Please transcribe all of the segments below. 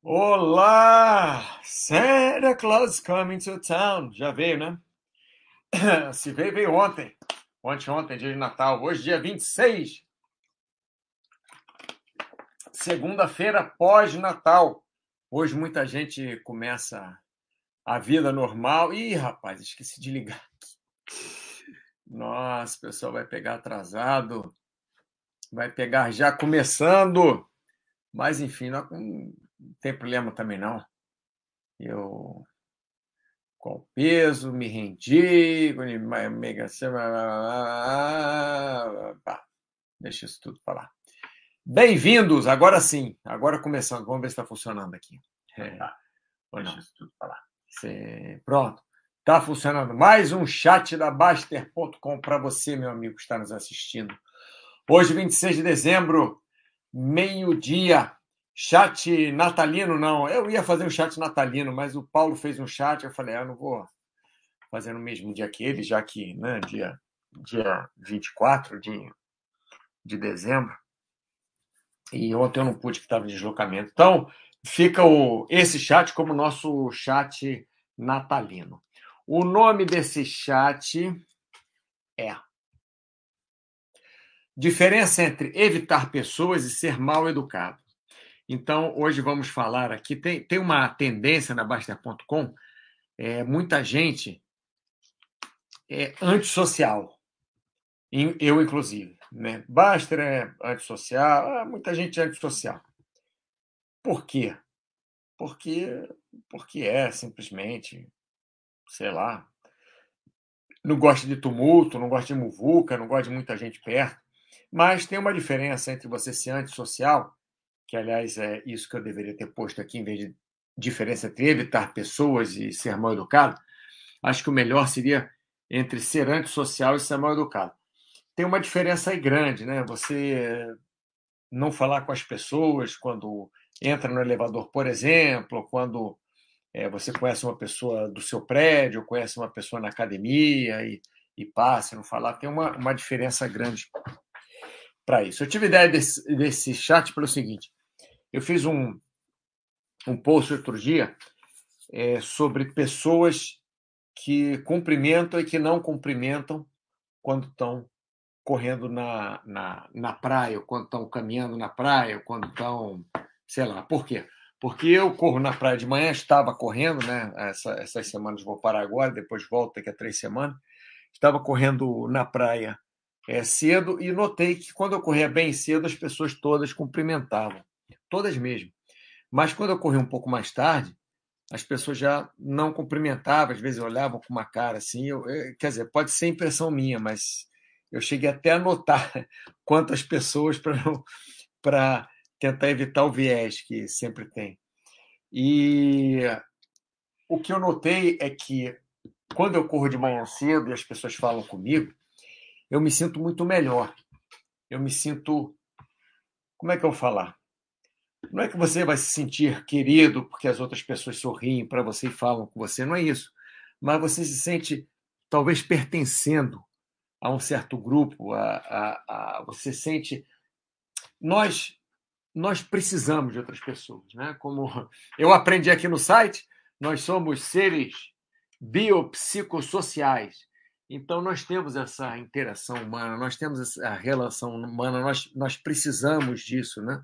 Olá! Santa Claus coming to town. Já veio, né? Se veio, veio ontem. Ontem, ontem, dia de Natal. Hoje, dia 26. Segunda-feira pós-Natal. Hoje muita gente começa a vida normal. Ih, rapaz, esqueci de ligar aqui. Nossa, o pessoal vai pegar atrasado. Vai pegar já começando. Mas, enfim, não tem problema também não. Eu com o peso, me rendi, mega deixa isso tudo para lá. Bem-vindos, agora sim, agora começando, vamos ver se está funcionando aqui. É, deixa isso tudo para lá. Cê... Pronto, está funcionando. Mais um chat da Baster.com para você, meu amigo, que está nos assistindo. Hoje, 26 de dezembro, meio-dia, Chat natalino, não. Eu ia fazer um chat natalino, mas o Paulo fez um chat. Eu falei, ah, não vou fazer no mesmo dia que ele, já que, né, dia, dia 24 de, de dezembro. E ontem eu não pude, que estava em deslocamento. Então, fica o, esse chat como nosso chat natalino. O nome desse chat é Diferença entre evitar pessoas e ser mal educado. Então, hoje vamos falar aqui. Tem, tem uma tendência na Baster.com, é, muita gente é antissocial, eu inclusive. Né? Baster é antissocial, muita gente é antissocial. Por quê? Porque, porque é simplesmente, sei lá, não gosta de tumulto, não gosta de muvuca, não gosta de muita gente perto. Mas tem uma diferença entre você ser antissocial que aliás é isso que eu deveria ter posto aqui, em vez de diferença entre evitar pessoas e ser mal educado, acho que o melhor seria entre ser antissocial e ser mal educado. Tem uma diferença aí grande, né? Você não falar com as pessoas quando entra no elevador, por exemplo, quando é, você conhece uma pessoa do seu prédio, conhece uma pessoa na academia e, e passa, não falar, tem uma, uma diferença grande para isso. Eu tive ideia desse, desse chat pelo seguinte: eu fiz um, um post outro dia é, sobre pessoas que cumprimentam e que não cumprimentam quando estão correndo na, na, na praia, ou quando estão caminhando na praia, ou quando estão, sei lá, por quê? Porque eu corro na praia de manhã, estava correndo, né? Essa, essas semanas vou parar agora, depois volto daqui a três semanas. Estava correndo na praia é, cedo e notei que quando eu corria bem cedo, as pessoas todas cumprimentavam todas mesmo. Mas quando eu corri um pouco mais tarde, as pessoas já não cumprimentavam, às vezes olhavam com uma cara assim. Eu, eu, quer dizer, pode ser impressão minha, mas eu cheguei até a notar quantas pessoas para tentar evitar o viés que sempre tem. E o que eu notei é que quando eu corro de manhã cedo e as pessoas falam comigo, eu me sinto muito melhor. Eu me sinto. Como é que eu vou falar? Não é que você vai se sentir querido porque as outras pessoas sorriem para você e falam com você, não é isso. Mas você se sente talvez pertencendo a um certo grupo, a, a, a você sente. Nós nós precisamos de outras pessoas, né? Como eu aprendi aqui no site, nós somos seres biopsicossociais. Então nós temos essa interação humana, nós temos essa relação humana, nós, nós precisamos disso, né?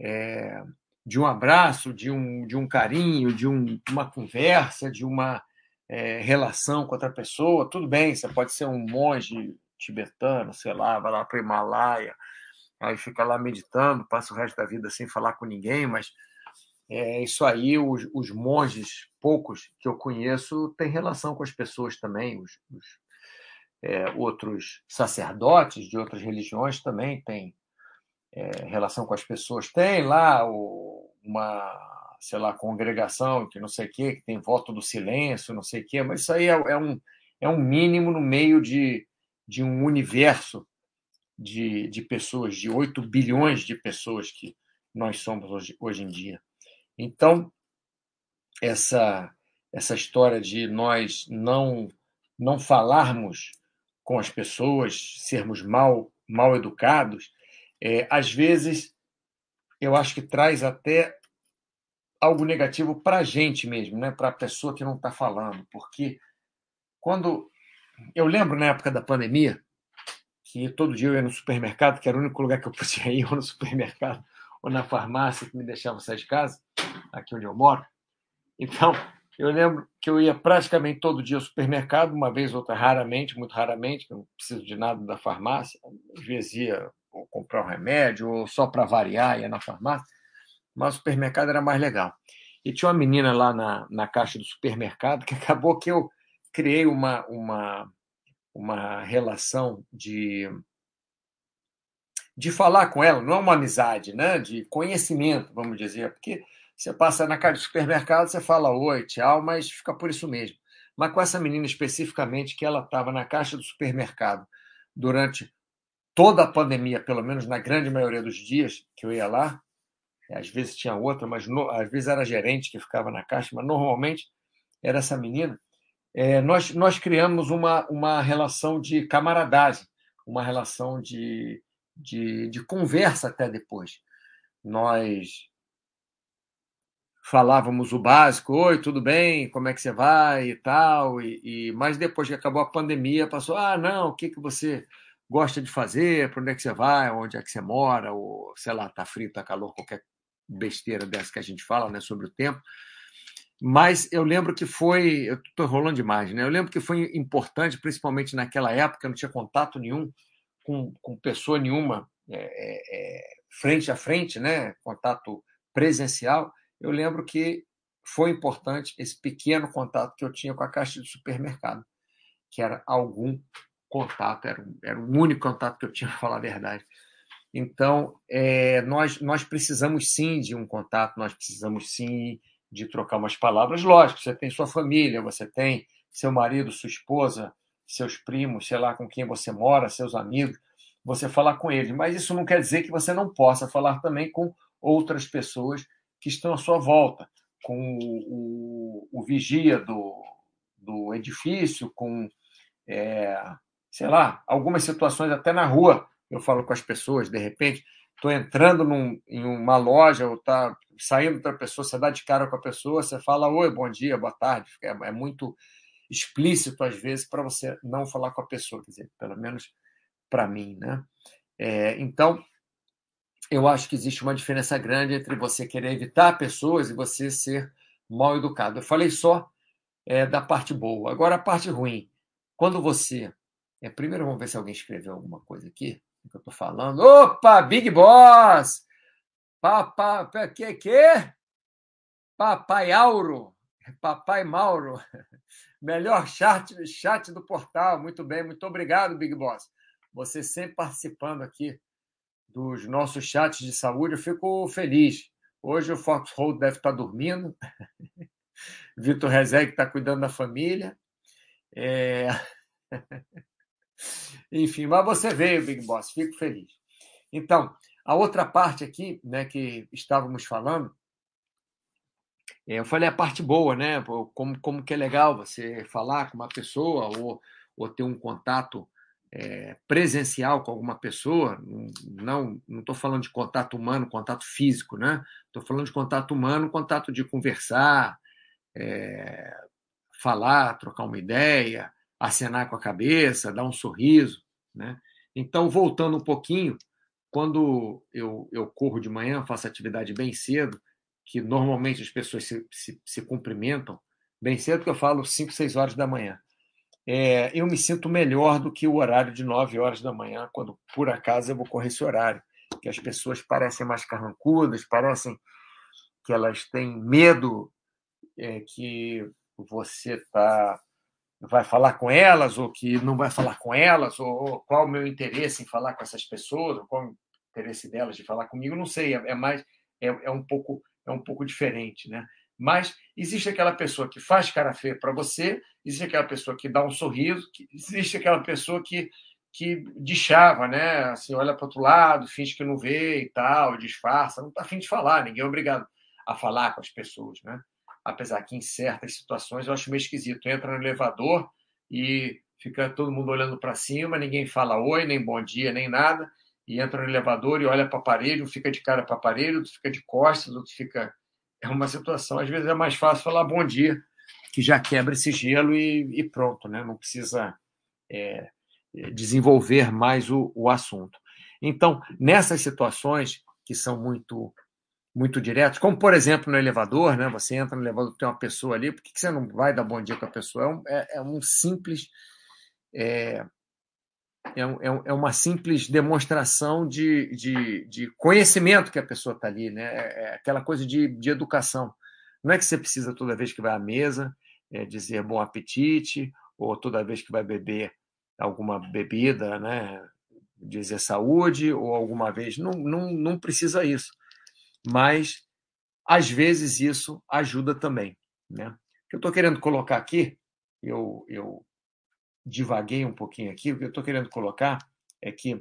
É, de um abraço, de um, de um carinho, de um, uma conversa, de uma é, relação com outra pessoa. Tudo bem, você pode ser um monge tibetano, sei lá, vai lá para o Himalaia, aí fica lá meditando, passa o resto da vida sem falar com ninguém, mas é isso aí, os, os monges, poucos que eu conheço, têm relação com as pessoas também, os, os é, outros sacerdotes de outras religiões também têm é, relação com as pessoas. Tem lá o, uma, sei lá, congregação que não sei o quê, que tem voto do silêncio, não sei o quê, mas isso aí é, é, um, é um mínimo no meio de, de um universo de, de pessoas, de 8 bilhões de pessoas que nós somos hoje, hoje em dia. Então, essa, essa história de nós não, não falarmos com as pessoas, sermos mal, mal educados, é, às vezes, eu acho que traz até algo negativo para a gente mesmo, né? para a pessoa que não está falando. Porque quando. Eu lembro na época da pandemia que todo dia eu ia no supermercado, que era o único lugar que eu podia ir, ou no supermercado, ou na farmácia que me deixava sair de casa, aqui onde eu moro. Então, eu lembro que eu ia praticamente todo dia ao supermercado, uma vez ou outra, raramente, muito raramente, eu não preciso de nada da farmácia. Às vezes ia ou comprar um remédio, ou só para variar, ia na farmácia. Mas o supermercado era mais legal. E tinha uma menina lá na, na caixa do supermercado que acabou que eu criei uma, uma, uma relação de, de falar com ela, não é uma amizade, né? de conhecimento, vamos dizer, porque você passa na caixa do supermercado, você fala oi, tchau, mas fica por isso mesmo. Mas com essa menina especificamente, que ela estava na caixa do supermercado durante toda a pandemia, pelo menos na grande maioria dos dias que eu ia lá, às vezes tinha outra, mas no, às vezes era gerente que ficava na caixa, mas normalmente era essa menina. É, nós, nós criamos uma, uma relação de camaradagem, uma relação de, de, de conversa até depois. Nós falávamos o básico, oi, tudo bem, como é que você vai e tal, e, e mas depois que acabou a pandemia, passou, ah, não, o que, que você gosta de fazer, para onde é que você vai, onde é que você mora, ou sei lá, tá frio, tá calor, qualquer besteira dessa que a gente fala, né, sobre o tempo. Mas eu lembro que foi, eu estou rolando demais, né? Eu lembro que foi importante, principalmente naquela época, eu não tinha contato nenhum com, com pessoa nenhuma é, é, é frente a frente, né? Contato presencial. Eu lembro que foi importante esse pequeno contato que eu tinha com a caixa de supermercado, que era algum contato, era, era o único contato que eu tinha, para falar a verdade. Então, é, nós, nós precisamos sim de um contato, nós precisamos sim de trocar umas palavras. Lógico, você tem sua família, você tem seu marido, sua esposa, seus primos, sei lá com quem você mora, seus amigos, você falar com eles. Mas isso não quer dizer que você não possa falar também com outras pessoas que estão à sua volta, com o, o, o vigia do, do edifício, com, é, sei lá, algumas situações até na rua. Eu falo com as pessoas, de repente, estou entrando num, em uma loja ou está saindo outra pessoa, você dá de cara com a pessoa, você fala oi, bom dia, boa tarde. É, é muito explícito, às vezes, para você não falar com a pessoa, quer dizer, pelo menos para mim. Né? É, então, eu acho que existe uma diferença grande entre você querer evitar pessoas e você ser mal educado. Eu falei só é, da parte boa. Agora, a parte ruim. Quando você. É, primeiro, vamos ver se alguém escreveu alguma coisa aqui que eu estou falando. Opa, Big Boss! Papai, que que? Papai Auro, Papai Mauro, melhor chat, chat do portal. Muito bem, muito obrigado, Big Boss. Você sempre participando aqui dos nossos chats de saúde, eu fico feliz. Hoje o Foxhold deve estar dormindo, Vitor Rezeg está cuidando da família. É... Enfim, mas você veio, Big Boss, fico feliz. Então, a outra parte aqui, né, que estávamos falando, é, eu falei a parte boa, né? Como, como que é legal você falar com uma pessoa ou, ou ter um contato é, presencial com alguma pessoa. Não não estou falando de contato humano, contato físico, né? Estou falando de contato humano, contato de conversar, é, falar, trocar uma ideia, acenar com a cabeça, dar um sorriso, né? Então, voltando um pouquinho, quando eu, eu corro de manhã, faço atividade bem cedo, que normalmente as pessoas se, se, se cumprimentam bem cedo, que eu falo 5, 6 horas da manhã. É, eu me sinto melhor do que o horário de 9 horas da manhã, quando por acaso eu vou correr esse horário, que as pessoas parecem mais carrancudas, parecem que elas têm medo é, que você tá, vai falar com elas ou que não vai falar com elas, ou qual o meu interesse em falar com essas pessoas, ou qual o interesse delas de falar comigo, não sei, é, é mais é, é, um pouco é um pouco diferente, né? Mas existe aquela pessoa que faz cara feia para você, existe aquela pessoa que dá um sorriso, existe aquela pessoa que que deschava, né? Assim, olha para outro lado, finge que não vê e tal, disfarça, não está afim de falar, ninguém é obrigado a falar com as pessoas, né? Apesar que em certas situações eu acho meio esquisito. Entra no elevador e fica todo mundo olhando para cima, ninguém fala oi, nem bom dia, nem nada e entra no elevador e olha para a parede, um fica de cara para a parede, outro fica de costas, outro fica é uma situação. Às vezes é mais fácil falar bom dia, que já quebra esse gelo e, e pronto, né? não precisa é, desenvolver mais o, o assunto. Então, nessas situações que são muito muito diretas, como por exemplo no elevador, né? Você entra no elevador, tem uma pessoa ali, por que você não vai dar bom dia com a pessoa? É um, é, é um simples é, é, é, é, uma simples demonstração de, de, de conhecimento que a pessoa está ali, né? É, é aquela coisa de, de educação. Não é que você precisa toda vez que vai à mesa é, dizer bom apetite ou toda vez que vai beber alguma bebida, né? Dizer saúde ou alguma vez não, não, não precisa isso, mas às vezes isso ajuda também, né? O que eu estou querendo colocar aqui, eu, eu divaguei um pouquinho aqui, o que eu estou querendo colocar é que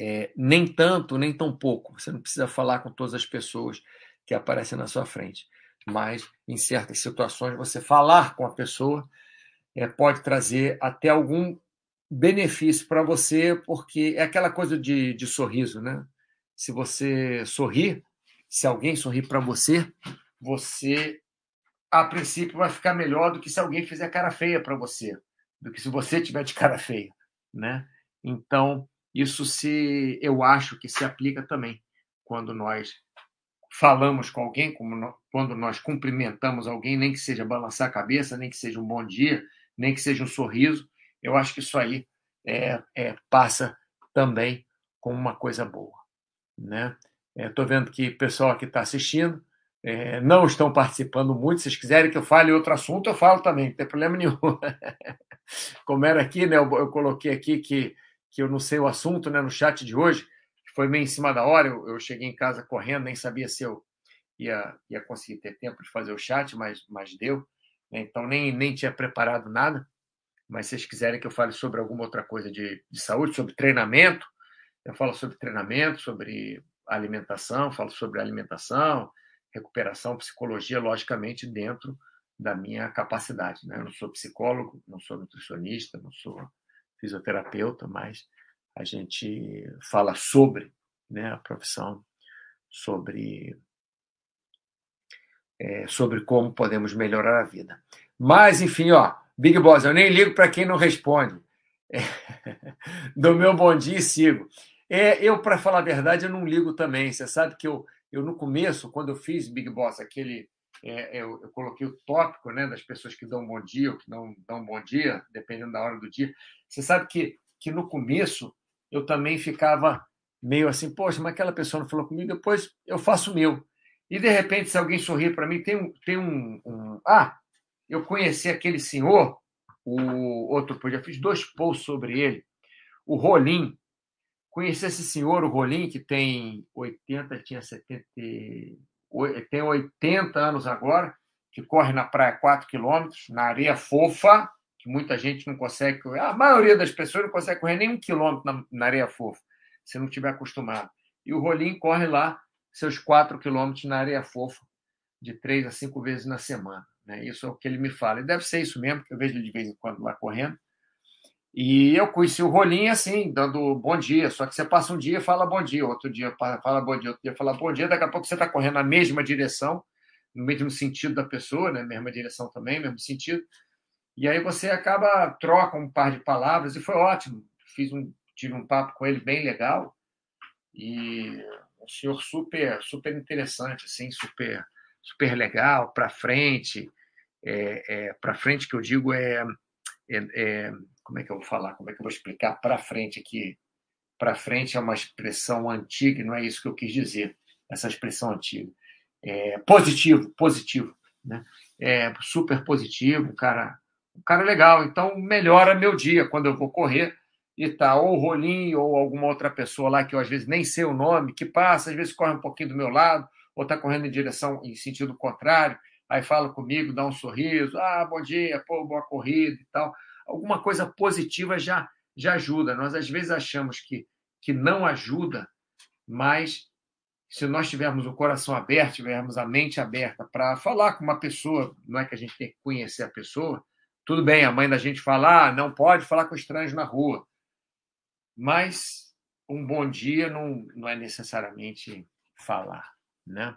é, nem tanto, nem tão pouco. Você não precisa falar com todas as pessoas que aparecem na sua frente. Mas, em certas situações, você falar com a pessoa é, pode trazer até algum benefício para você, porque é aquela coisa de, de sorriso, né? Se você sorrir, se alguém sorrir para você, você a princípio vai ficar melhor do que se alguém fizer cara feia para você, do que se você tiver de cara feia, né? Então, isso se eu acho que se aplica também quando nós falamos com alguém, no, quando nós cumprimentamos alguém, nem que seja balançar a cabeça, nem que seja um bom dia, nem que seja um sorriso, eu acho que isso aí é, é passa também como uma coisa boa, né? Estou é, vendo que o pessoal que está assistindo é, não estão participando muito. Se vocês quiserem que eu fale outro assunto, eu falo também, não tem problema nenhum. Como era aqui, né? Eu, eu, coloquei aqui que, que eu não sei o assunto né, no chat de hoje, foi meio em cima da hora. Eu, eu cheguei em casa correndo, nem sabia se eu ia, ia conseguir ter tempo de fazer o chat, mas, mas deu. Né? Então, nem, nem tinha preparado nada. Mas se vocês quiserem que eu fale sobre alguma outra coisa de, de saúde, sobre treinamento, eu falo sobre treinamento, sobre alimentação, falo sobre alimentação, recuperação, psicologia, logicamente, dentro da minha capacidade. Né? Eu não sou psicólogo, não sou nutricionista, não sou fisioterapeuta, mas a gente fala sobre né, a profissão, sobre, é, sobre como podemos melhorar a vida. Mas, enfim, ó, Big Boss, eu nem ligo para quem não responde. É, do meu bom dia e sigo. É, eu, para falar a verdade, eu não ligo também. Você sabe que eu, eu, no começo, quando eu fiz Big Boss, aquele. É, eu, eu, coloquei o tópico né, das pessoas que dão bom dia ou que não dão bom dia, dependendo da hora do dia. Você sabe que, que no começo eu também ficava meio assim, poxa, mas aquela pessoa não falou comigo, depois eu faço o meu. E de repente, se alguém sorrir para mim, tem um, tem um, um, Ah, eu conheci aquele senhor, o outro, eu já fiz dois posts sobre ele, o Rolim. Conheci esse senhor, o Rolim, que tem 80, tinha 70, tem 80 anos agora, que corre na praia 4 quilômetros, na areia fofa, que muita gente não consegue. A maioria das pessoas não consegue correr nem um quilômetro na, na areia fofa, se não estiver acostumado. E o Rolim corre lá seus 4 quilômetros na areia fofa, de três a cinco vezes na semana. Né? Isso é o que ele me fala. E deve ser isso mesmo, porque eu vejo ele de vez em quando lá correndo. E eu conheci o Rolim assim, dando bom dia. Só que você passa um dia fala bom dia, outro dia fala bom dia, outro dia fala bom dia. Daqui a pouco você está correndo na mesma direção, no mesmo sentido da pessoa, né? mesma direção também, mesmo sentido. E aí você acaba, troca um par de palavras e foi ótimo. Fiz um, tive um papo com ele bem legal e um senhor super, super interessante, assim, super, super legal, para frente. É, é, para frente que eu digo é, é, é como é que eu vou falar? Como é que eu vou explicar para frente aqui? Para frente é uma expressão antiga, não é isso que eu quis dizer, essa expressão antiga. É, positivo, positivo. Né? É, super positivo, cara, um cara legal. Então, melhora meu dia quando eu vou correr e tá ou o Rolim ou alguma outra pessoa lá que eu às vezes nem sei o nome, que passa, às vezes corre um pouquinho do meu lado, ou está correndo em direção em sentido contrário, aí fala comigo, dá um sorriso, ah, bom dia, pô, boa corrida e tal alguma coisa positiva já, já ajuda. Nós, às vezes, achamos que, que não ajuda, mas se nós tivermos o coração aberto, tivermos a mente aberta para falar com uma pessoa, não é que a gente tem que conhecer a pessoa, tudo bem, a mãe da gente fala, ah, não pode falar com estranhos na rua, mas um bom dia não, não é necessariamente falar, né?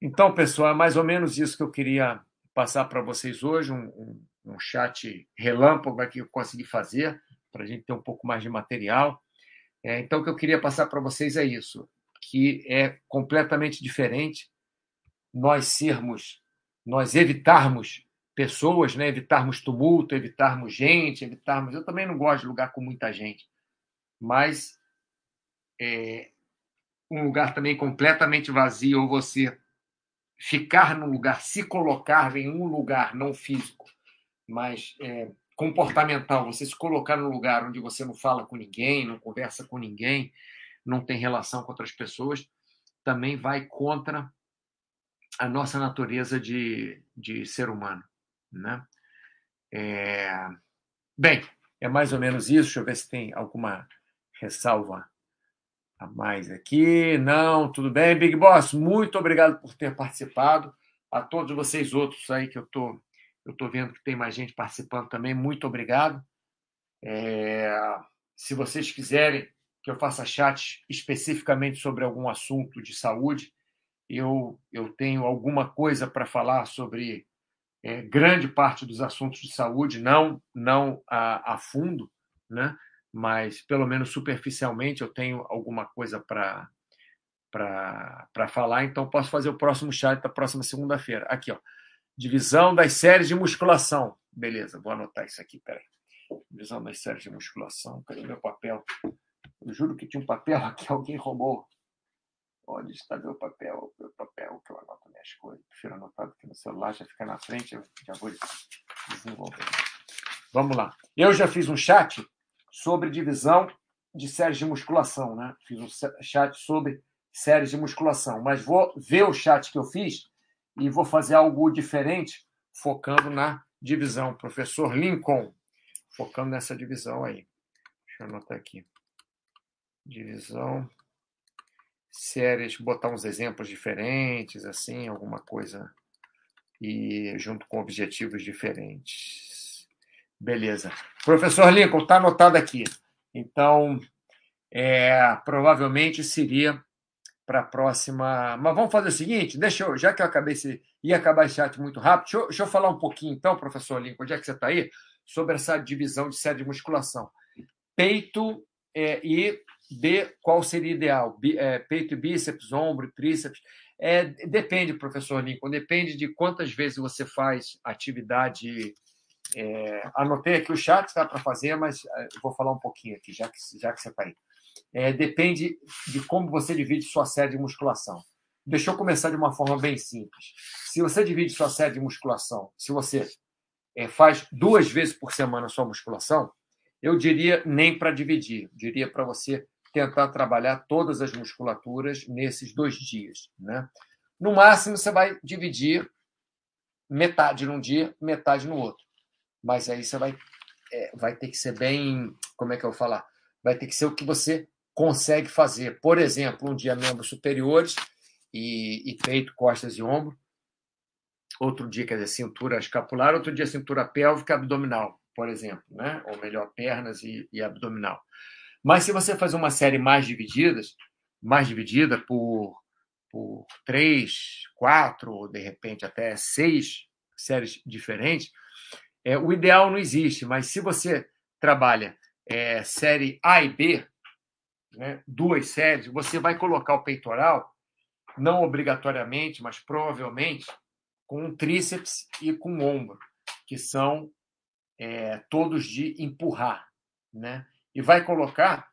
Então, pessoal, é mais ou menos isso que eu queria passar para vocês hoje, um, um, um, chat relâmpago que eu consegui fazer, para a gente ter um pouco mais de material. É, então, o que eu queria passar para vocês é isso, que é completamente diferente nós sermos, nós evitarmos pessoas, né? evitarmos tumulto, evitarmos gente, evitarmos. Eu também não gosto de lugar com muita gente, mas é, um lugar também completamente vazio, ou você ficar num lugar, se colocar em um lugar não físico, mas é, comportamental, você se colocar num lugar onde você não fala com ninguém, não conversa com ninguém, não tem relação com outras pessoas, também vai contra a nossa natureza de, de ser humano. Né? É... Bem, é mais ou menos isso. Deixa eu ver se tem alguma ressalva a mais aqui. Não, tudo bem. Big Boss, muito obrigado por ter participado. A todos vocês outros aí que eu tô, eu tô vendo que tem mais gente participando também, muito obrigado. É... Se vocês quiserem que eu faça chat especificamente sobre algum assunto de saúde, eu, eu tenho alguma coisa para falar sobre é, grande parte dos assuntos de saúde, não, não a, a fundo, né? mas pelo menos superficialmente eu tenho alguma coisa para para falar, então posso fazer o próximo chat da próxima segunda-feira. Aqui, ó. Divisão das séries de musculação. Beleza, vou anotar isso aqui, peraí. Divisão das séries de musculação. Cadê meu papel? Eu juro que tinha um papel aqui, alguém roubou. Onde está meu papel? Meu papel que eu anoto minhas coisas. Prefiro anotar aqui no celular, já fica na frente, eu já vou desenvolver. Vamos lá. Eu já fiz um chat sobre divisão de séries de musculação, né? Fiz um chat sobre séries de musculação, mas vou ver o chat que eu fiz e vou fazer algo diferente, focando na divisão. Professor Lincoln, focando nessa divisão aí. Deixa eu anotar aqui. Divisão, séries, botar uns exemplos diferentes, assim, alguma coisa, e junto com objetivos diferentes. Beleza. Professor Lincoln, está anotado aqui. Então, é, provavelmente seria para a próxima. Mas vamos fazer o seguinte: deixa eu, já que eu acabei esse, ia acabar esse chat muito rápido, deixa eu, deixa eu falar um pouquinho, então, professor Lincoln, onde é que você está aí, sobre essa divisão de série de musculação. Peito é, e de qual seria ideal? É, peito e bíceps, ombro, tríceps. É, depende, professor Lincoln, depende de quantas vezes você faz atividade é, anotei aqui o chat tá, para fazer, mas é, vou falar um pouquinho aqui, já que, já que você está aí. É, depende de como você divide sua série de musculação. Deixa eu começar de uma forma bem simples. Se você divide sua série de musculação, se você é, faz duas vezes por semana sua musculação, eu diria nem para dividir, diria para você tentar trabalhar todas as musculaturas nesses dois dias. Né? No máximo, você vai dividir metade num dia, metade no outro mas aí você vai, é, vai ter que ser bem. Como é que eu vou falar? Vai ter que ser o que você consegue fazer. Por exemplo, um dia membros superiores e, e peito, costas e ombro. Outro dia, quer dizer, cintura escapular. Outro dia, cintura pélvica abdominal, por exemplo. Né? Ou melhor, pernas e, e abdominal. Mas se você fazer uma série mais divididas, mais dividida por, por três, quatro, ou de repente até seis séries diferentes, é, o ideal não existe, mas se você trabalha é, série A e B, né, duas séries, você vai colocar o peitoral, não obrigatoriamente, mas provavelmente, com um tríceps e com um ombro, que são é, todos de empurrar. Né? E vai colocar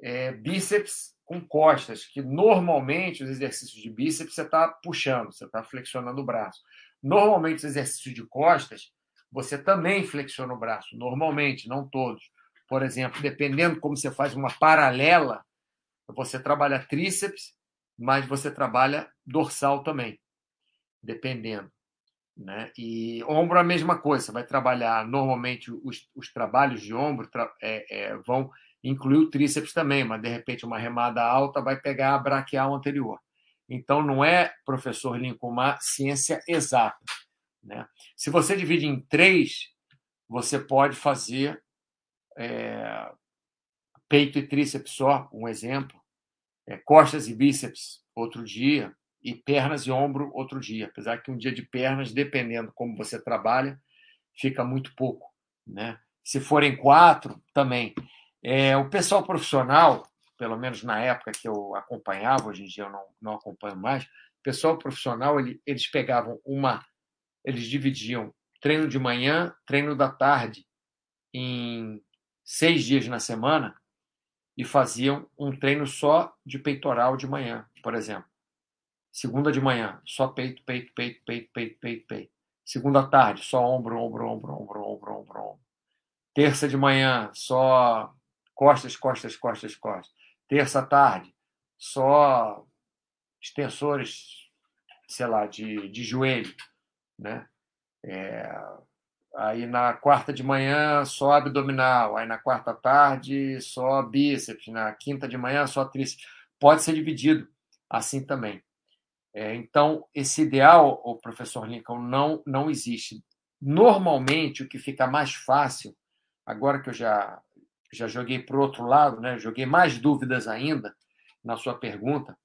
é, bíceps com costas, que normalmente os exercícios de bíceps você está puxando, você está flexionando o braço. Normalmente os exercícios de costas você também flexiona o braço, normalmente, não todos. Por exemplo, dependendo como você faz uma paralela, você trabalha tríceps, mas você trabalha dorsal também, dependendo. Né? E ombro a mesma coisa, você vai trabalhar normalmente os, os trabalhos de ombro tra é, é, vão incluir o tríceps também, mas de repente uma remada alta vai pegar a braquial anterior. Então não é, professor Lincoln, uma ciência exata. Né? Se você divide em três, você pode fazer é, peito e tríceps só, um exemplo, é, costas e bíceps, outro dia, e pernas e ombro outro dia. Apesar que um dia de pernas, dependendo como você trabalha, fica muito pouco. Né? Se forem quatro, também. É, o pessoal profissional, pelo menos na época que eu acompanhava, hoje em dia eu não, não acompanho mais, o pessoal profissional, ele, eles pegavam uma. Eles dividiam treino de manhã, treino da tarde, em seis dias na semana, e faziam um treino só de peitoral de manhã, por exemplo. Segunda de manhã, só peito, peito, peito, peito, peito, peito, peito. Segunda tarde, só ombro, ombro, ombro, ombro, ombro, ombro, ombro. Terça de manhã, só costas, costas, costas, costas. Terça tarde, só extensores, sei lá, de, de joelho, né? É, aí na quarta de manhã só abdominal, aí na quarta tarde só bíceps, na quinta de manhã só tríceps. Pode ser dividido assim também. É, então, esse ideal, o professor Lincoln, não, não existe. Normalmente, o que fica mais fácil, agora que eu já, já joguei para o outro lado, né, joguei mais dúvidas ainda na sua pergunta,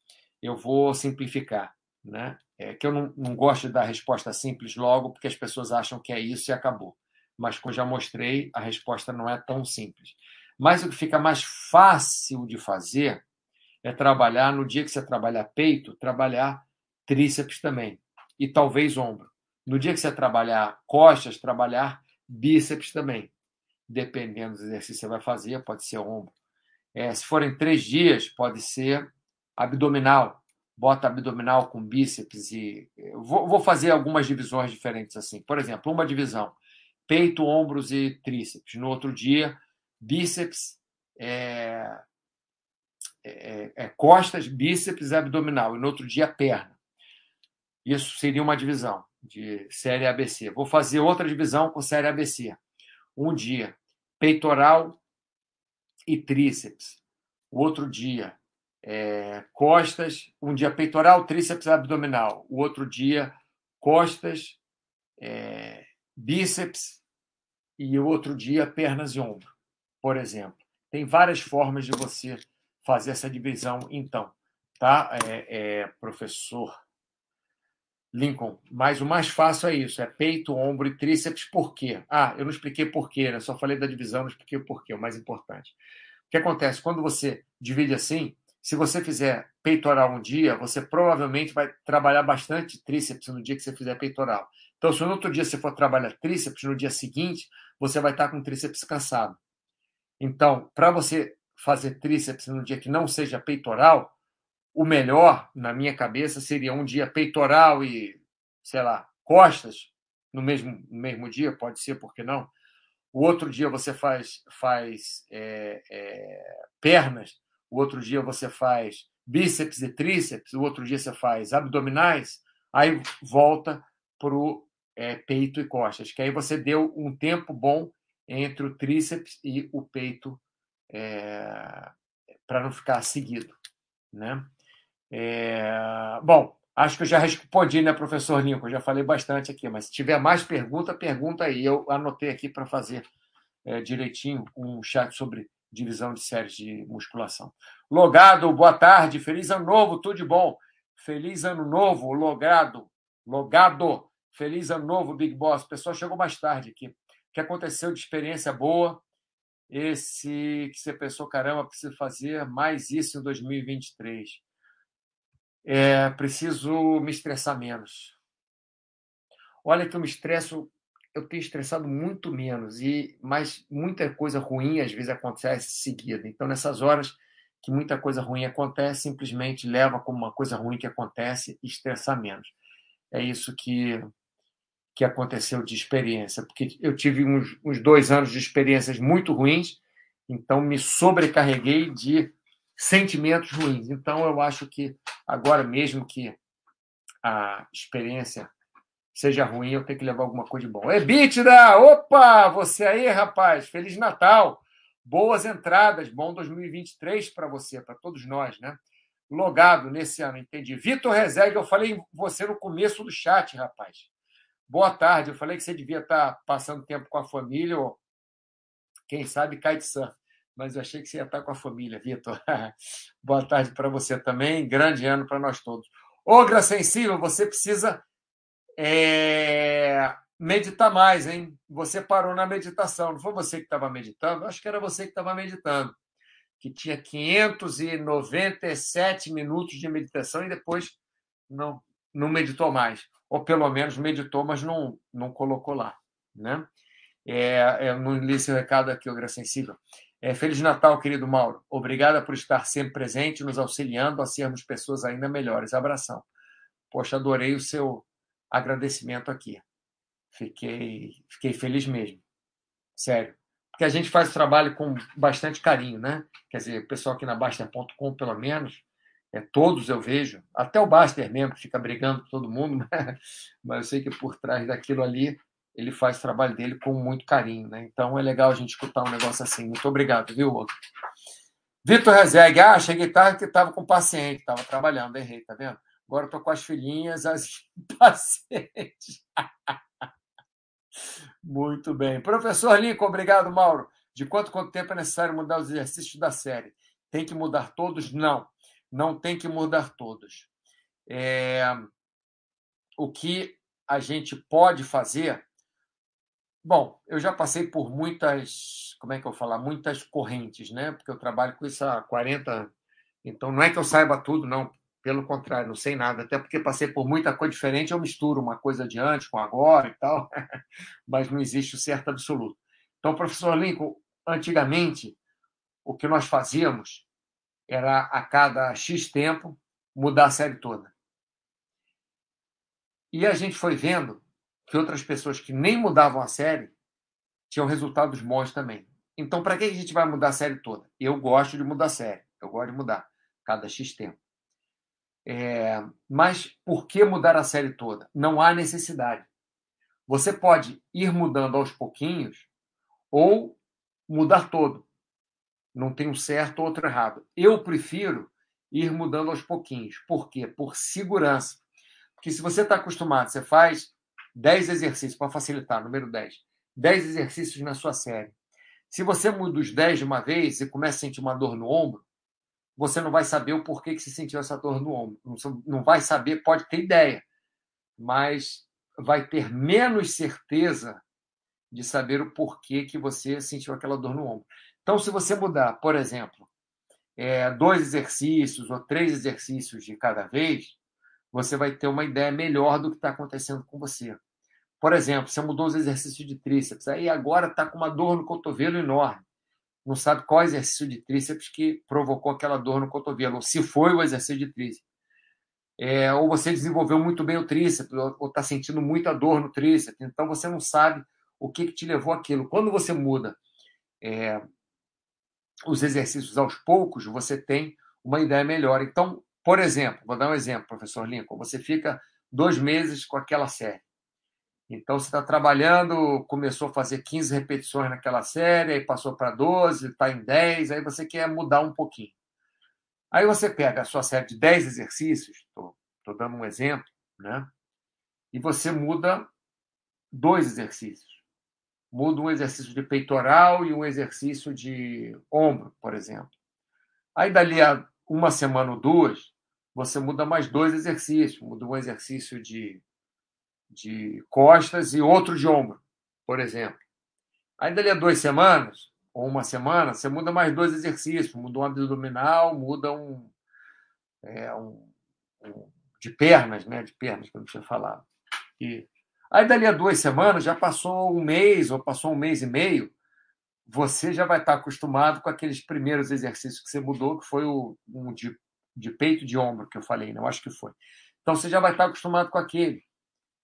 eu vou simplificar. Né? É que eu não, não gosto de dar resposta simples logo, porque as pessoas acham que é isso e acabou. Mas, como já mostrei, a resposta não é tão simples. Mas o que fica mais fácil de fazer é trabalhar, no dia que você trabalhar peito, trabalhar tríceps também. E talvez ombro. No dia que você trabalhar costas, trabalhar bíceps também. Dependendo do exercício que você vai fazer, pode ser ombro. É, se forem três dias, pode ser abdominal. Bota abdominal com bíceps e. Vou, vou fazer algumas divisões diferentes assim. Por exemplo, uma divisão: peito, ombros e tríceps. No outro dia, bíceps, é, é, é, costas, bíceps e abdominal. E no outro dia, perna. Isso seria uma divisão de série ABC. Vou fazer outra divisão com série ABC. Um dia, peitoral e tríceps. O outro dia, é, costas. Um dia, peitoral, tríceps abdominal. O outro dia, costas, é, bíceps. E o outro dia, pernas e ombro, por exemplo. Tem várias formas de você fazer essa divisão, então. Tá, é, é professor Lincoln, mas o mais fácil é isso: é peito, ombro e tríceps. Por quê? Ah, eu não expliquei por quê, né? Só falei da divisão, não expliquei o porquê, o mais importante. O que acontece? Quando você divide assim, se você fizer peitoral um dia, você provavelmente vai trabalhar bastante tríceps no dia que você fizer peitoral. Então, se no outro dia você for trabalhar tríceps, no dia seguinte, você vai estar com tríceps cansado. Então, para você fazer tríceps no dia que não seja peitoral, o melhor, na minha cabeça, seria um dia peitoral e, sei lá, costas no mesmo, no mesmo dia, pode ser, por que não? O outro dia você faz, faz é, é, pernas, o outro dia você faz bíceps e tríceps, o outro dia você faz abdominais, aí volta para o é, peito e costas, que aí você deu um tempo bom entre o tríceps e o peito é, para não ficar seguido, né? É... Bom, acho que eu já respondi, né, professor Lincoln? Já falei bastante aqui, mas se tiver mais pergunta, pergunta aí. Eu anotei aqui para fazer é, direitinho um chat sobre divisão de séries de musculação. Logado, boa tarde, feliz ano novo, tudo de bom. Feliz ano novo, logado, logado, feliz ano novo, Big Boss. O pessoal chegou mais tarde aqui. O que aconteceu de experiência boa? Esse que você pensou, caramba, preciso fazer mais isso em 2023 é, preciso me estressar menos. Olha que eu me estresso, eu tenho estressado muito menos, e mas muita coisa ruim às vezes acontece seguida. Então, nessas horas que muita coisa ruim acontece, simplesmente leva como uma coisa ruim que acontece e estressar menos. É isso que, que aconteceu de experiência, porque eu tive uns, uns dois anos de experiências muito ruins, então me sobrecarreguei de sentimentos ruins. Então, eu acho que agora mesmo que a experiência seja ruim, eu tenho que levar alguma coisa de bom. Ebitda! Opa! Você aí, rapaz! Feliz Natal! Boas entradas, bom 2023 para você, para todos nós, né? Logado nesse ano, entendi. Vitor Rezegue, eu falei você no começo do chat, rapaz. Boa tarde, eu falei que você devia estar passando tempo com a família ou, quem sabe, kitesurf mas eu achei que você ia estar com a família, Vitor. Boa tarde para você também, grande ano para nós todos. Ogra sensível, você precisa é, meditar mais, hein? Você parou na meditação. Não foi você que estava meditando? Acho que era você que estava meditando. Que tinha 597 minutos de meditação e depois não, não meditou mais. Ou pelo menos meditou, mas não, não colocou lá. Né? É, eu não li seu recado aqui, Ogra Sensível. É, Feliz Natal, querido Mauro. Obrigada por estar sempre presente, nos auxiliando a sermos pessoas ainda melhores. Abração. Poxa, adorei o seu agradecimento aqui. Fiquei, fiquei feliz mesmo. Sério. Porque a gente faz o trabalho com bastante carinho, né? Quer dizer, o pessoal aqui na Baster.com, pelo menos, é, todos eu vejo, até o Baster mesmo, que fica brigando com todo mundo, mas eu sei que por trás daquilo ali ele faz o trabalho dele com muito carinho, né? Então é legal a gente escutar um negócio assim. Muito obrigado, viu, outro? Vitor Rezegue, ah, cheguei tarde que estava com paciente, estava trabalhando, errei, tá vendo? Agora estou com as filhinhas, as pacientes. Muito bem. Professor Lincoln, obrigado, Mauro. De quanto quanto tempo é necessário mudar os exercícios da série? Tem que mudar todos? Não, não tem que mudar todos. É... O que a gente pode fazer Bom, eu já passei por muitas, como é que eu vou falar, muitas correntes, né? Porque eu trabalho com isso há 40 então não é que eu saiba tudo, não. Pelo contrário, não sei nada. Até porque passei por muita coisa diferente, eu misturo uma coisa de antes com agora e tal, mas não existe o certo absoluto. Então, professor Lincoln, antigamente, o que nós fazíamos era a cada X tempo mudar a série toda. E a gente foi vendo que outras pessoas que nem mudavam a série tinham resultados bons também. Então, para que a gente vai mudar a série toda? Eu gosto de mudar a série, eu gosto de mudar cada X tempo. É, mas por que mudar a série toda? Não há necessidade. Você pode ir mudando aos pouquinhos ou mudar todo. Não tem um certo ou outro errado. Eu prefiro ir mudando aos pouquinhos. Por quê? Por segurança. Porque se você está acostumado, você faz 10 exercícios, para facilitar, número 10. 10 exercícios na sua série. Se você muda os 10 de uma vez e começa a sentir uma dor no ombro, você não vai saber o porquê que você sentiu essa dor no ombro. Não vai saber, pode ter ideia, mas vai ter menos certeza de saber o porquê que você sentiu aquela dor no ombro. Então, se você mudar, por exemplo, é, dois exercícios ou três exercícios de cada vez, você vai ter uma ideia melhor do que está acontecendo com você. Por exemplo, você mudou os exercícios de tríceps, aí agora está com uma dor no cotovelo enorme. Não sabe qual exercício de tríceps que provocou aquela dor no cotovelo, ou se foi o exercício de tríceps. É, ou você desenvolveu muito bem o tríceps, ou está sentindo muita dor no tríceps, então você não sabe o que, que te levou aquilo. Quando você muda é, os exercícios aos poucos, você tem uma ideia melhor. Então, por exemplo, vou dar um exemplo, professor Lincoln. Você fica dois meses com aquela série. Então, você está trabalhando, começou a fazer 15 repetições naquela série, aí passou para 12, está em 10, aí você quer mudar um pouquinho. Aí você pega a sua série de 10 exercícios, estou dando um exemplo, né? e você muda dois exercícios. Muda um exercício de peitoral e um exercício de ombro, por exemplo. Aí, dali a uma semana ou duas, você muda mais dois exercícios. Muda um exercício de, de costas e outro de ombro, por exemplo. Aí, dali a duas semanas, ou uma semana, você muda mais dois exercícios. Muda um abdominal, muda um, é, um, um de pernas, né? De pernas, que eu não tinha falado. E, aí, dali a duas semanas, já passou um mês ou passou um mês e meio, você já vai estar acostumado com aqueles primeiros exercícios que você mudou, que foi o um de de peito de ombro que eu falei, né? eu acho que foi. Então você já vai estar acostumado com aquele.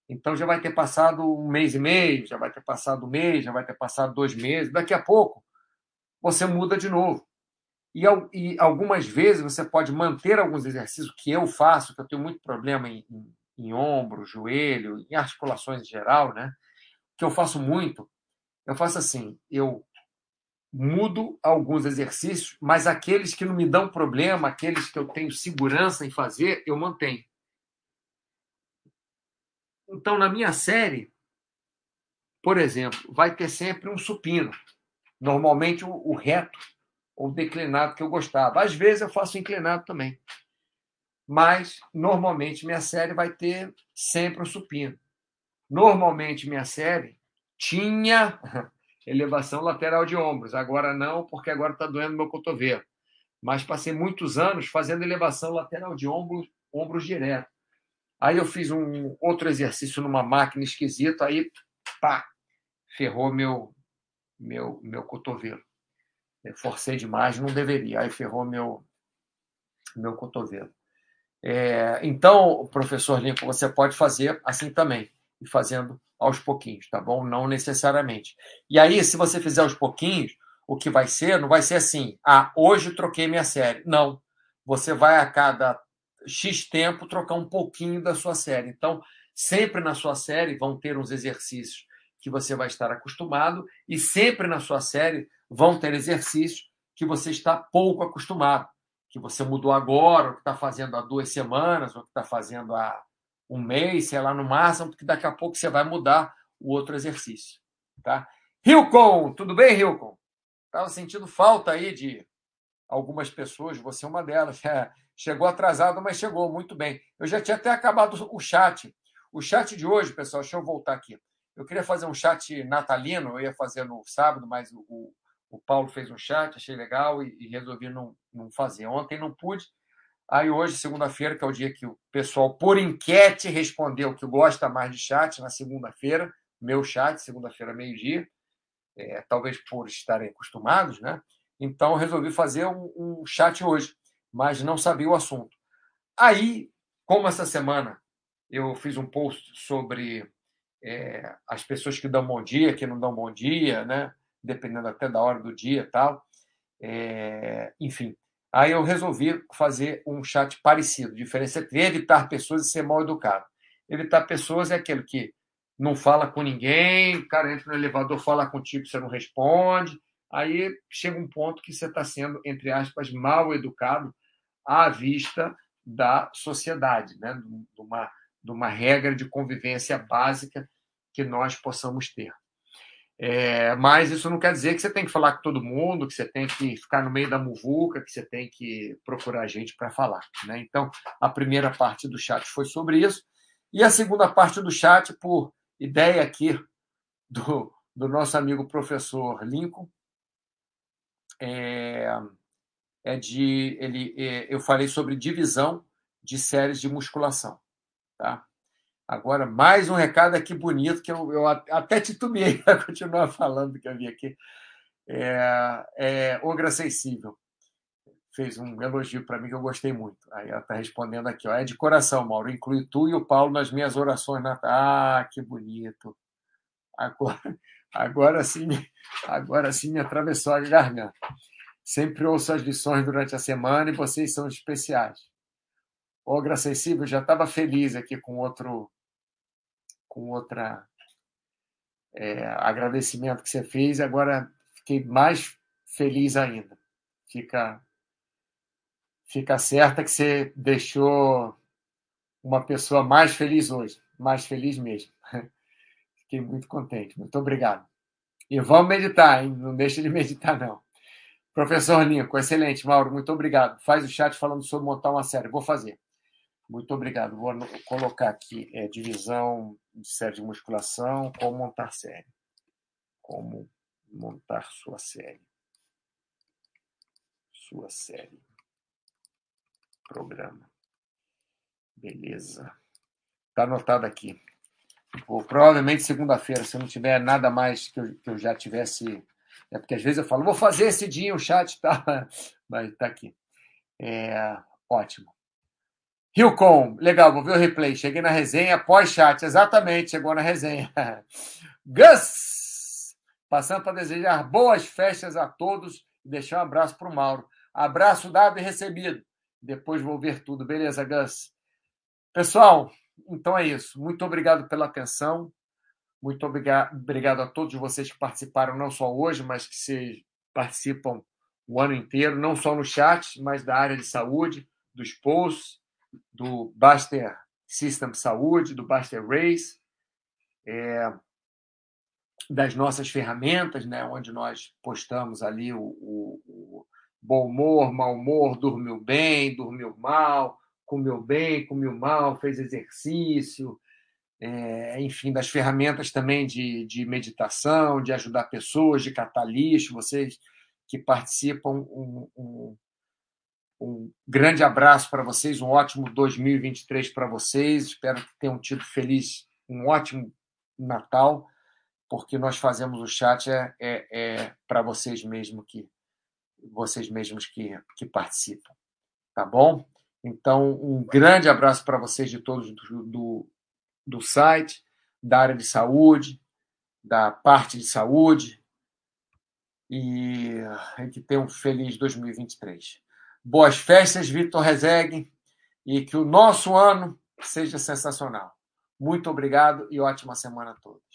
Então já vai ter passado um mês e meio, já vai ter passado um mês, já vai ter passado dois meses. Daqui a pouco você muda de novo. E, e algumas vezes você pode manter alguns exercícios que eu faço, que eu tenho muito problema em, em, em ombro, joelho, em articulações em geral, né? Que eu faço muito. Eu faço assim, eu mudo alguns exercícios, mas aqueles que não me dão problema, aqueles que eu tenho segurança em fazer, eu mantenho. Então, na minha série, por exemplo, vai ter sempre um supino. Normalmente o, reto ou declinado que eu gostava. Às vezes eu faço inclinado também. mas normalmente minha série vai ter sempre o supino. Normalmente minha série tinha elevação lateral de ombros, agora não, porque agora está doendo meu cotovelo. Mas passei muitos anos fazendo elevação lateral de ombros, ombros direto. Aí eu fiz um outro exercício numa máquina esquisita, aí pá, ferrou meu meu meu cotovelo. Eu forcei demais, não deveria. Aí ferrou meu meu cotovelo. É, então, professor Lincoln, você pode fazer assim também, e fazendo aos pouquinhos, tá bom? Não necessariamente. E aí, se você fizer aos pouquinhos, o que vai ser, não vai ser assim, ah, hoje troquei minha série. Não. Você vai a cada X tempo trocar um pouquinho da sua série. Então, sempre na sua série vão ter uns exercícios que você vai estar acostumado, e sempre na sua série vão ter exercícios que você está pouco acostumado que você mudou agora, ou que está fazendo há duas semanas, ou que está fazendo há um mês, sei lá, no máximo, porque daqui a pouco você vai mudar o outro exercício. Tá? Hilcon, tudo bem, Hilcon? Estava sentindo falta aí de algumas pessoas, você é uma delas. chegou atrasado, mas chegou muito bem. Eu já tinha até acabado o chat. O chat de hoje, pessoal, deixa eu voltar aqui. Eu queria fazer um chat natalino, eu ia fazer no sábado, mas o, o Paulo fez um chat, achei legal e, e resolvi não, não fazer. Ontem não pude. Aí hoje, segunda-feira, que é o dia que o pessoal, por enquete, respondeu que gosta mais de chat na segunda-feira, meu chat, segunda-feira, meio-dia, é, talvez por estarem acostumados, né? Então, resolvi fazer um, um, chat hoje, mas não sabia o assunto. Aí, como essa semana eu fiz um post sobre é, as pessoas que dão bom dia, que não dão bom dia, né? dependendo até da hora do dia e tal. É, enfim, aí eu resolvi fazer um chat parecido. Diferença entre evitar pessoas e ser mal educado. Evitar pessoas é aquele que não fala com ninguém, o cara entra no elevador, fala contigo, você não responde. Aí chega um ponto que você está sendo, entre aspas, mal educado à vista da sociedade, né? de, uma, de uma regra de convivência básica que nós possamos ter. É, mas isso não quer dizer que você tem que falar com todo mundo, que você tem que ficar no meio da muvuca, que você tem que procurar gente para falar. Né? Então, a primeira parte do chat foi sobre isso. E a segunda parte do chat, por ideia aqui do, do nosso amigo professor Lincoln, é, é de. Ele, é, eu falei sobre divisão de séries de musculação. Tá? Agora, mais um recado aqui bonito, que eu, eu até titubeei para continuar falando que eu vi aqui. É, é, Ogra Sensível fez um elogio para mim que eu gostei muito. Aí ela está respondendo aqui, ó, é de coração, Mauro. Inclui tu e o Paulo nas minhas orações. Na... Ah, que bonito. Agora, agora sim, agora sim me atravessou a garganta. Sempre ouço as lições durante a semana e vocês são especiais. Ogra Sensível já estava feliz aqui com outro com outra é, agradecimento que você fez. Agora fiquei mais feliz ainda. Fica fica certa que você deixou uma pessoa mais feliz hoje, mais feliz mesmo. Fiquei muito contente. Muito obrigado. E vamos meditar, hein? Não deixa de meditar, não. Professor Lincoln, excelente, Mauro, muito obrigado. Faz o chat falando sobre montar uma série. Vou fazer. Muito obrigado. Vou colocar aqui é, divisão de série de musculação, como montar série. Como montar sua série. Sua série. Programa. Beleza. Está anotado aqui. Vou, provavelmente segunda-feira, se não tiver nada mais que eu, que eu, já tivesse. É porque às vezes eu falo, vou fazer esse dia o chat, tá? Mas está aqui. É, ótimo. Hilcom, legal, vou ver o replay. Cheguei na resenha pós-chat, exatamente, chegou na resenha. Gus! Passando para desejar boas festas a todos e deixar um abraço para o Mauro. Abraço dado e recebido. Depois vou ver tudo, beleza, Gus? Pessoal, então é isso. Muito obrigado pela atenção. Muito obrigado a todos vocês que participaram, não só hoje, mas que se participam o ano inteiro, não só no chat, mas da área de saúde, dos posts do Baster System Saúde, do Baster Race, é, das nossas ferramentas, né, onde nós postamos ali o, o, o bom humor, mau humor, dormiu bem, dormiu mal, comeu bem, comeu mal, fez exercício, é, enfim, das ferramentas também de, de meditação, de ajudar pessoas, de catar lixo, vocês que participam, um, um, um grande abraço para vocês, um ótimo 2023 para vocês, espero que tenham tido feliz, um ótimo Natal, porque nós fazemos o chat é, é, é para vocês mesmos que vocês mesmos que, que participam, tá bom? Então, um grande abraço para vocês de todos do, do, do site, da área de saúde, da parte de saúde, e que tenham um feliz 2023. Boas festas, Vitor Rezegue, e que o nosso ano seja sensacional. Muito obrigado e ótima semana a todos.